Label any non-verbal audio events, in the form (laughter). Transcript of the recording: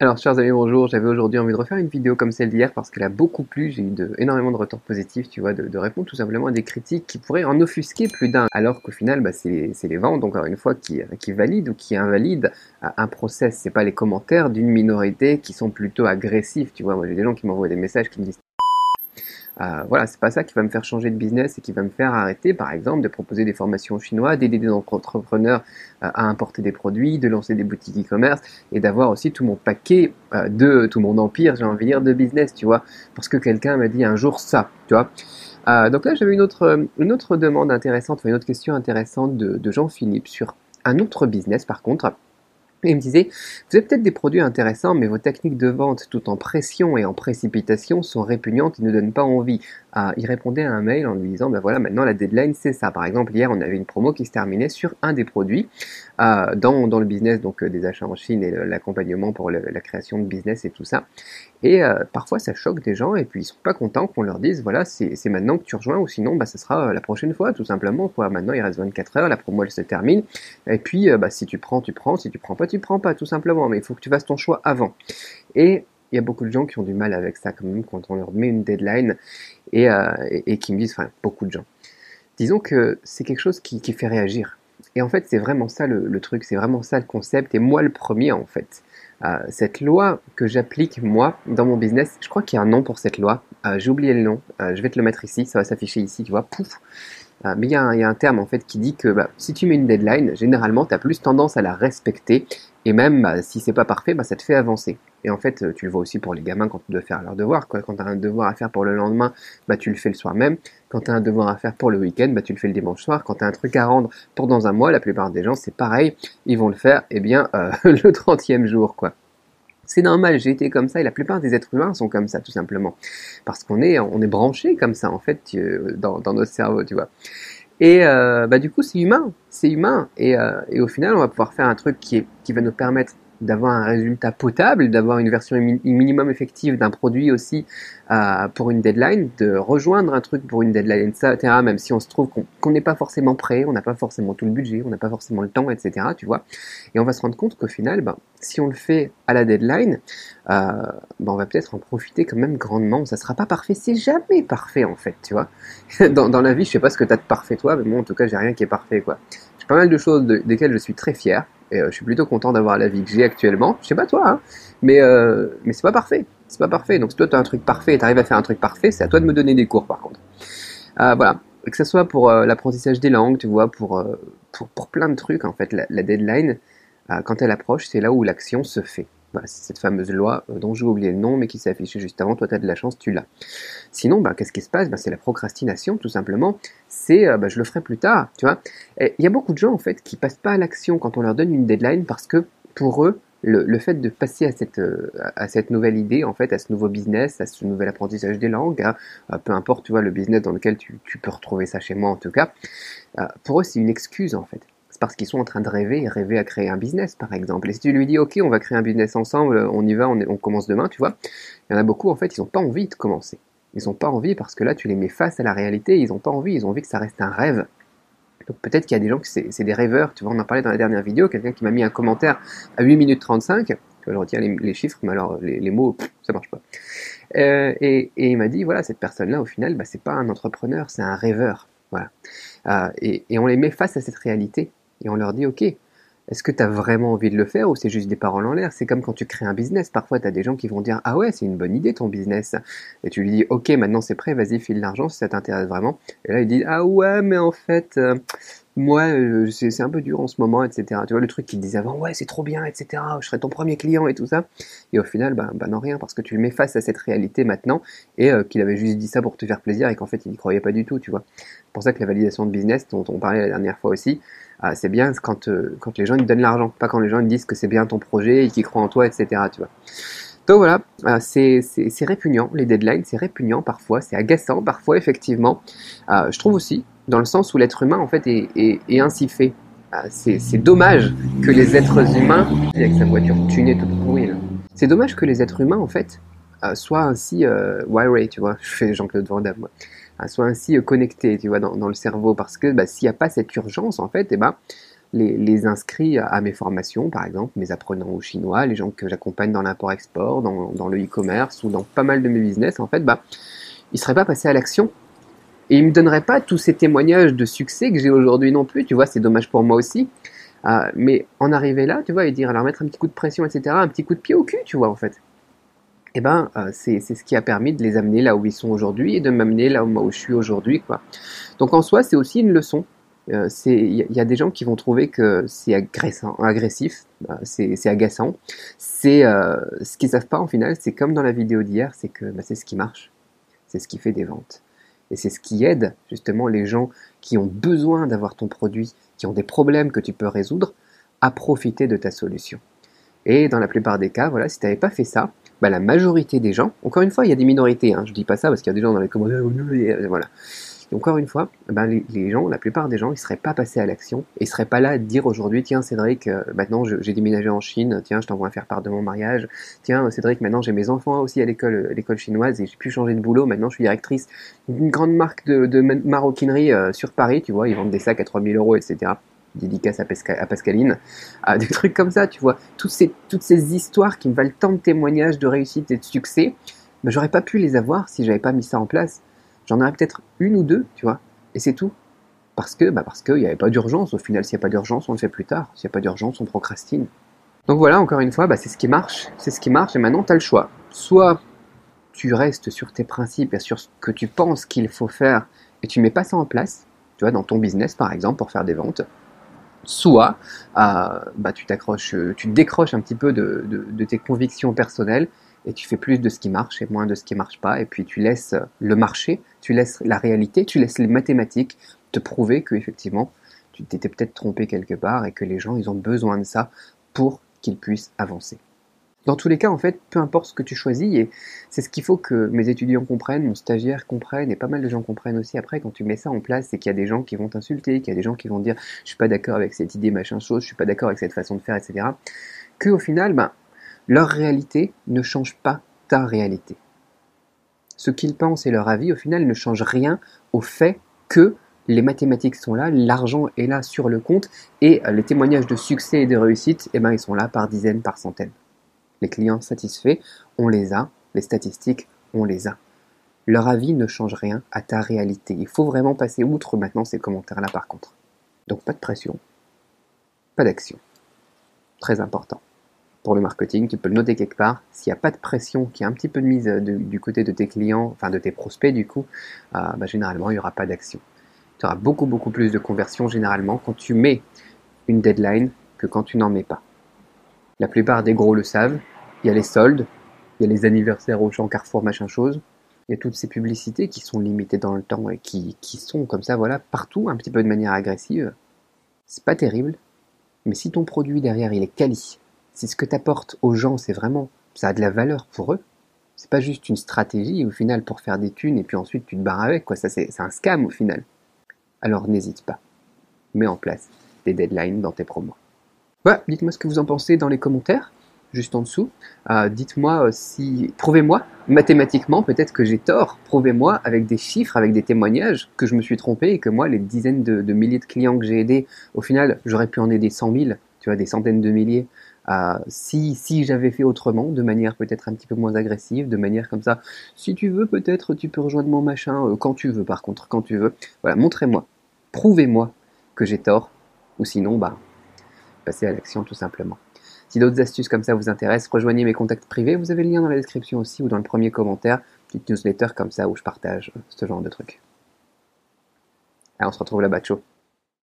Alors, chers amis, bonjour. J'avais aujourd'hui envie de refaire une vidéo comme celle d'hier parce qu'elle a beaucoup plu. J'ai eu de, énormément de retours positifs, tu vois, de, répondre tout simplement à des critiques qui pourraient en offusquer plus d'un. Alors qu'au final, bah, c'est les ventes, encore une fois, qui, qui valident ou qui invalident un process. C'est pas les commentaires d'une minorité qui sont plutôt agressifs, tu vois. Moi, j'ai des gens qui m'envoient des messages qui me disent euh, voilà, c'est pas ça qui va me faire changer de business et qui va me faire arrêter, par exemple, de proposer des formations chinois, d'aider des entrepreneurs euh, à importer des produits, de lancer des boutiques e-commerce et d'avoir aussi tout mon paquet euh, de tout mon empire, j'ai envie de dire, de business, tu vois, parce que quelqu'un m'a dit un jour ça, tu vois. donc là, j'avais une autre, une autre demande intéressante, une autre question intéressante de, de Jean-Philippe sur un autre business, par contre. Et me disait, vous avez peut-être des produits intéressants, mais vos techniques de vente, tout en pression et en précipitation, sont répugnantes et ne donnent pas envie. Il répondait à un mail en lui disant, ben voilà, maintenant la deadline, c'est ça. Par exemple, hier, on avait une promo qui se terminait sur un des produits euh, dans, dans, le business, donc euh, des achats en Chine et l'accompagnement pour la création de business et tout ça. Et euh, parfois, ça choque des gens et puis ils sont pas contents qu'on leur dise, voilà, c'est maintenant que tu rejoins ou sinon, bah, ce sera la prochaine fois, tout simplement. Quoi. Maintenant, il reste 24 heures, la promo, elle se termine. Et puis, bah, si tu prends, tu prends. Si tu prends pas, tu prends pas, tout simplement. Mais il faut que tu fasses ton choix avant. Et il y a beaucoup de gens qui ont du mal avec ça quand même quand on leur met une deadline et, euh, qui me disent, enfin beaucoup de gens. Disons que c'est quelque chose qui, fait réagir. Et en fait, c'est vraiment ça le, truc, c'est vraiment ça le concept, et moi le premier en fait. Euh, cette loi que j'applique moi dans mon business, je crois qu'il y a un nom pour cette loi, euh, j'ai oublié le nom, je vais te le mettre ici, ça va s'afficher ici, tu vois, pouf. mais il y, a un terme en fait qui dit que bah, si tu mets une deadline, généralement tu as plus tendance à la respecter et même bah, si c'est pas parfait, bah, ça te fait avancer. Et en fait, tu le vois aussi pour les gamins quand tu dois faire leur devoir. Quand tu as un devoir à faire pour le lendemain, bah, tu le fais le soir même. Quand tu as un devoir à faire pour le week-end, bah, tu le fais le dimanche soir. Quand tu as un truc à rendre pour dans un mois, la plupart des gens, c'est pareil. Ils vont le faire eh bien, euh, (laughs) le 30e jour. quoi. C'est normal, j'ai été comme ça et la plupart des êtres humains sont comme ça tout simplement. Parce qu'on est, on branché comme ça en fait dans, dans notre cerveau, tu vois. Et euh, bah, du coup, c'est humain, c'est humain. Et, euh, au final, on va pouvoir faire un truc qui va nous permettre d'avoir un résultat potable, d'avoir une version minimum effective d'un produit aussi euh, pour une deadline, de rejoindre un truc pour une deadline, etc. Même si on se trouve qu'on n'est pas forcément prêt, on n'a pas forcément tout le budget, on n'a pas forcément le temps, etc. Tu vois Et on va se rendre compte qu'au final, ben, si on le fait à la deadline, euh, ben, on va peut-être en profiter quand même grandement. Ça sera pas parfait, c'est jamais parfait en fait, tu vois (laughs) dans, la vie, je sais pas ce que tu as de parfait toi, mais moi en tout cas, j'ai rien qui est parfait, quoi. J'ai pas mal de choses desquelles je suis très fier. Euh, je suis plutôt content d'avoir la vie que j'ai actuellement. Je sais pas toi, hein, mais, euh, c'est pas parfait. C'est pas parfait. Donc si toi tu as un truc parfait et tu arrives à faire un truc parfait, c'est à toi de me donner des cours par contre. Euh, voilà. Que ce soit pour l'apprentissage des langues, tu vois, pour, pour, plein de trucs, en fait, la deadline, quand elle approche, c'est là où l'action se fait. Bah, c'est cette fameuse loi euh, dont j'ai oublié le nom mais qui s'est affichée juste avant, toi tu as de la chance, tu l'as. Sinon, bah, qu'est-ce qui se passe? Bah, C'est la procrastination tout simplement, c'est euh, je le ferai plus tard, tu vois. Il y a beaucoup de gens en fait qui passent pas à l'action quand on leur donne une deadline parce que pour eux, le, fait de passer à cette, euh, à cette nouvelle idée, en fait, à ce nouveau business, à ce nouvel apprentissage des langues, hein, peu importe, tu vois, le business dans lequel tu, tu, peux retrouver ça chez moi en tout cas, pour eux c'est une excuse en fait parce qu'ils sont en train de rêver rêver à créer un business, par exemple. Et si tu lui dis, OK, on va créer un business ensemble, on y va, on, commence demain, tu vois, il y en a beaucoup, en fait, ils n'ont pas envie de commencer. Ils n'ont pas envie parce que là, tu les mets face à la réalité, ils n'ont pas envie, ils ont envie que ça reste un rêve. Donc peut-être qu'il y a des gens qui c'est des rêveurs, tu vois, on en parlait dans la dernière vidéo, quelqu'un qui m'a mis un commentaire à 8 minutes 35, je retiens les, chiffres, mais alors les, mots, ça marche pas. Euh, et, il m'a dit, voilà, cette personne-là, au final, bah, c'est pas un entrepreneur, c'est un rêveur. Voilà. Euh, et, on les met face à cette réalité et on leur dit ok, est-ce que tu as vraiment envie de le faire ou c'est juste des paroles en l'air? C'est comme quand tu crées un business. Parfois, tu as des gens qui vont dire Ah ouais, c'est une bonne idée ton business. Et tu lui dis Ok, maintenant c'est prêt, vas-y, file l'argent si ça t'intéresse vraiment. Et là, il dit Ah ouais, mais en fait, euh, moi, euh, c'est un peu dur en ce moment, etc. Tu vois, le truc qu'il disait avant Ouais, c'est trop bien, etc. Je serai ton premier client et tout ça. Et au final, bah non, rien, parce que tu le mets face à cette réalité maintenant et euh, qu'il avait juste dit ça pour te faire plaisir et qu'en fait, il n'y croyait pas du tout, tu vois. C'est pour ça que la validation de business, dont on parlait la dernière fois aussi, ah, c'est bien quand, euh, quand les gens ils donnent l'argent, pas quand les gens ils disent que c'est bien ton projet et qu'ils croient en toi, etc. Tu vois. Donc voilà, euh, c'est répugnant, les deadlines, c'est répugnant parfois, c'est agaçant parfois, effectivement. Euh, je trouve aussi, dans le sens où l'être humain, en fait, est, est, ainsi fait. c'est dommage que les êtres humains, avec sa voiture tunée toute pourrie, c'est dommage que les êtres humains, en fait, soient ainsi wirey, tu vois. Je fais Jean-Claude Van Damme, moi soit ainsi euh, connecté, tu vois, dans, le cerveau, parce que bah, s'il n'y a pas cette urgence, en fait, eh ben, les, inscrits à mes formations, par exemple, mes apprenants au chinois, les gens que j'accompagne dans l'import-export, dans, le e-commerce ou dans pas mal de mes business, en fait, bah, ils seraient pas passés à l'action. Et ils me donneraient pas tous ces témoignages de succès que j'ai aujourd'hui non plus, tu vois, c'est dommage pour moi aussi. Euh, mais en arriver là, tu vois, et dire, leur mettre un petit coup de pression, etc., un petit coup de pied au cul, tu vois, en fait. Eh ben, euh, c'est ce qui a permis de les amener là où ils sont aujourd'hui et de m'amener là où, où je suis aujourd'hui, quoi. Donc en soi, c'est aussi une leçon. Euh, il y, a des gens qui vont trouver que c'est agressif, bah, c'est agaçant. C'est euh, ce qu'ils savent pas en final, c'est comme dans la vidéo d'hier, c'est que bah, c'est ce qui marche, c'est ce qui fait des ventes, et c'est ce qui aide justement les gens qui ont besoin d'avoir ton produit, qui ont des problèmes que tu peux résoudre, à profiter de ta solution. Et dans la plupart des cas, voilà, si tu n'avais pas fait ça, bah, la majorité des gens, encore une fois, il y a des minorités, hein, je dis pas ça parce qu'il y a des gens dans les commentaires, voilà. Encore une fois, ben, les, gens, la plupart des gens, ils seraient pas passés à l'action et ils seraient pas là à dire aujourd'hui, tiens Cédric, euh, maintenant j'ai déménagé en Chine, tiens je t'envoie faire part de mon mariage, tiens Cédric, maintenant j'ai mes enfants aussi à l'école, l'école chinoise et j'ai pu changer de boulot, maintenant je suis directrice d'une grande marque de, maroquinerie euh, sur Paris, tu vois, ils vendent des sacs à 3000 euros, etc dédicace à, Pascaline, à des (laughs) trucs comme ça, tu vois. Toutes ces, toutes ces histoires qui me valent tant de témoignages de réussite et de succès, ben, j'aurais pas pu les avoir si j'avais pas mis ça en place. J'en aurais peut-être une ou deux, tu vois, et c'est tout. Parce que, bah parce qu'il n'y avait pas d'urgence. Au final, s'il n'y a pas d'urgence, on le fait plus tard. S'il n'y a pas d'urgence, on procrastine. Donc voilà, encore une fois, bah, c'est ce qui marche. C'est ce qui marche, et maintenant, tu as le choix. Soit tu restes sur tes principes et sur ce que tu penses qu'il faut faire, et tu mets pas ça en place, tu vois, dans ton business, par exemple, pour faire des ventes. Soit, euh, bah, tu t'accroches, tu décroches un petit peu de, tes convictions personnelles et tu fais plus de ce qui marche et moins de ce qui marche pas, et puis tu laisses le marché, tu laisses la réalité, tu laisses les mathématiques te prouver que effectivement tu t'étais peut-être trompé quelque part et que les gens ont besoin de ça pour qu'ils puissent avancer. Dans tous les cas, en fait, peu importe ce que tu choisis, et c'est ce qu'il faut que mes étudiants comprennent, mon stagiaire comprenne, et pas mal de gens comprennent aussi après quand tu mets ça en place, c'est qu'il y a des gens qui vont t'insulter, qu'il y a des gens qui vont dire je suis pas d'accord avec cette idée, machin chose, je suis pas d'accord avec cette façon de faire, etc. Que au final, ben, leur réalité ne change pas ta réalité. Ce qu'ils pensent et leur avis, au final, ne change rien au fait que les mathématiques sont là, l'argent est là sur le compte, et les témoignages de succès et de réussite, eh ben, ils sont là par dizaines, par centaines. Les clients satisfaits, on les a, les statistiques, on les a. Leur avis ne change rien à ta réalité. Il faut vraiment passer outre maintenant ces commentaires-là par contre. Donc pas de pression, pas d'action. Très important pour le marketing, tu peux le noter quelque part. S'il n'y a pas de pression, qui a un petit peu de mise euh, du côté de tes clients, enfin de tes prospects du coup, euh, bah, généralement il n'y aura pas d'action. Tu auras beaucoup beaucoup plus de conversion généralement quand tu mets une deadline que quand tu n'en mets pas. La plupart des gros le savent. Il y a les soldes, il y a les anniversaires au champ Carrefour, machin chose. Il y a toutes ces publicités qui sont limitées dans le temps et qui, sont comme ça, voilà, partout, un petit peu de manière agressive. C'est pas terrible, mais si ton produit derrière il est quali, si ce que tu apportes aux gens, c'est vraiment, ça a de la valeur pour eux, c'est pas juste une stratégie au final pour faire des thunes et puis ensuite tu te barres avec, quoi. Ça, c'est un scam au final. Alors n'hésite pas. Mets en place des deadlines dans tes promos. Dites-moi ce que vous en pensez dans les commentaires, juste en dessous. Euh, dites-moi euh, si. Prouvez-moi, mathématiquement, peut-être que j'ai tort. Prouvez-moi avec des chiffres, avec des témoignages, que je me suis trompé et que moi, les dizaines de, de milliers de clients que j'ai aidés, au final, j'aurais pu en aider 100 000, tu vois, des centaines de milliers. Euh, si, si j'avais fait autrement, de manière peut-être un petit peu moins agressive, de manière comme ça, si tu veux peut-être tu peux rejoindre mon machin, euh, quand tu veux par contre, quand tu veux. Voilà, montrez-moi, prouvez-moi que j'ai tort, ou sinon, bah, passez à l'action tout simplement. Si d'autres astuces comme ça vous intéressent, rejoignez mes contacts privés, vous avez le lien dans la description aussi ou dans le premier commentaire, petite newsletter comme ça où je partage ce genre de trucs. Allez, on se retrouve là-bas, chaud.